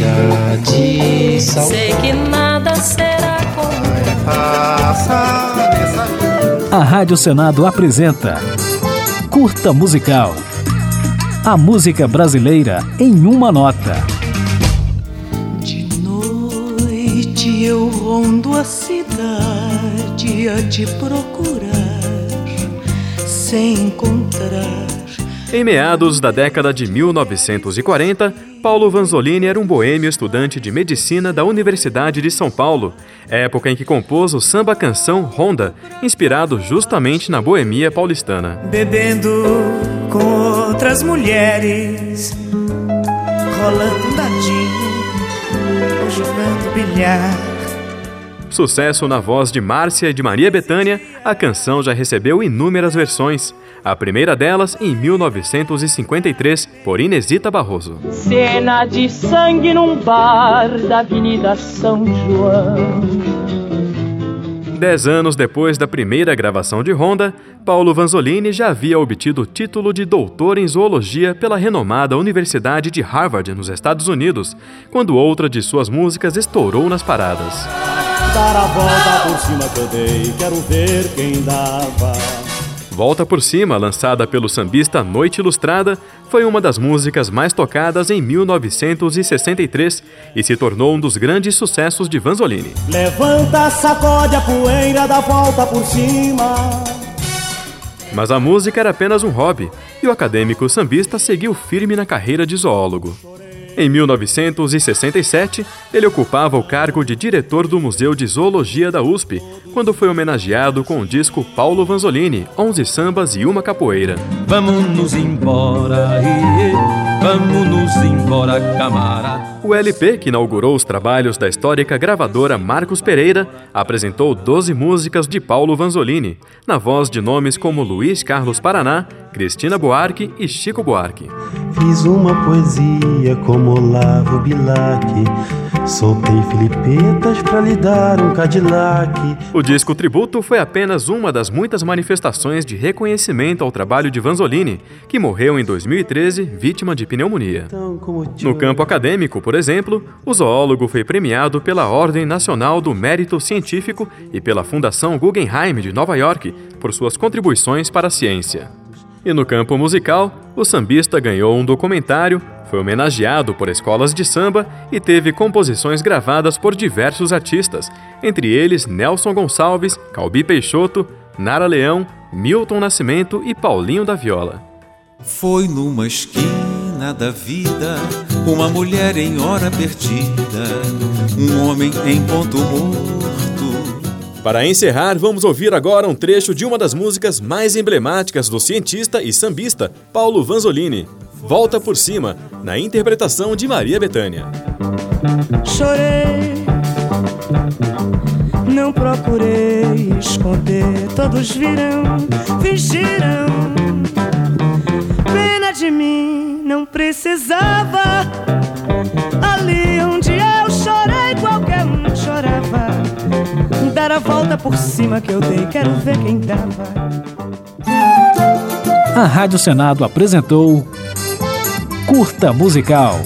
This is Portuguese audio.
chega de sal. Sei que nada será como A Rádio Senado apresenta Curta Musical. A música brasileira em uma nota. De noite eu rondo a cidade a te procurar, sem encontrar. Em meados da década de 1940, Paulo Vanzolini era um boêmio estudante de medicina da Universidade de São Paulo, época em que compôs o samba-canção Honda, inspirado justamente na boemia paulistana. Bebendo com outras mulheres, rolando dadinho, jogando bilhar. Sucesso na voz de Márcia e de Maria Bethânia, a canção já recebeu inúmeras versões. A primeira delas em 1953, por Inesita Barroso. Cena de sangue num bar da Avenida São João. Dez anos depois da primeira gravação de Honda, Paulo Vanzolini já havia obtido o título de doutor em zoologia pela renomada Universidade de Harvard, nos Estados Unidos, quando outra de suas músicas estourou nas paradas. Dar a volta por cima que eu dei, quero ver quem dava. Volta por Cima, lançada pelo sambista Noite Ilustrada, foi uma das músicas mais tocadas em 1963 e se tornou um dos grandes sucessos de Vanzolini. Levanta, sacode a poeira, dá volta por cima. Mas a música era apenas um hobby e o acadêmico sambista seguiu firme na carreira de zoólogo. Em 1967, ele ocupava o cargo de diretor do Museu de Zoologia da USP, quando foi homenageado com o disco Paulo Vanzolini, 11 sambas e uma capoeira. Vamos nos embora, iê, vamos nos embora, camarada. O LP, que inaugurou os trabalhos da histórica gravadora Marcos Pereira, apresentou 12 músicas de Paulo Vanzolini, na voz de nomes como Luiz Carlos Paraná, Cristina Buarque e Chico Buarque. Fiz uma poesia como Olavo Bilac, soltei filipetas pra lhe dar um Cadillac. O disco tributo foi apenas uma das muitas manifestações de reconhecimento ao trabalho de Vanzolini, que morreu em 2013 vítima de pneumonia. No campo acadêmico, por exemplo, o zoólogo foi premiado pela Ordem Nacional do Mérito Científico e pela Fundação Guggenheim de Nova York por suas contribuições para a ciência. E no campo musical, o sambista ganhou um documentário, foi homenageado por escolas de samba e teve composições gravadas por diversos artistas, entre eles Nelson Gonçalves, Calbi Peixoto, Nara Leão, Milton Nascimento e Paulinho da Viola. Foi numa esquina da vida, uma mulher em hora perdida, um homem em ponto morto. Para encerrar, vamos ouvir agora um trecho de uma das músicas mais emblemáticas do cientista e sambista Paulo Vanzolini, Volta por Cima, na interpretação de Maria Bethânia. Chorei, não procurei esconder, todos viram, fingiram. Pena de mim, não precisava. Ali onde eu chorei, qualquer um chorava. Dar a volta por cima que eu dei, quero ver quem dava. A Rádio Senado apresentou Curta Musical.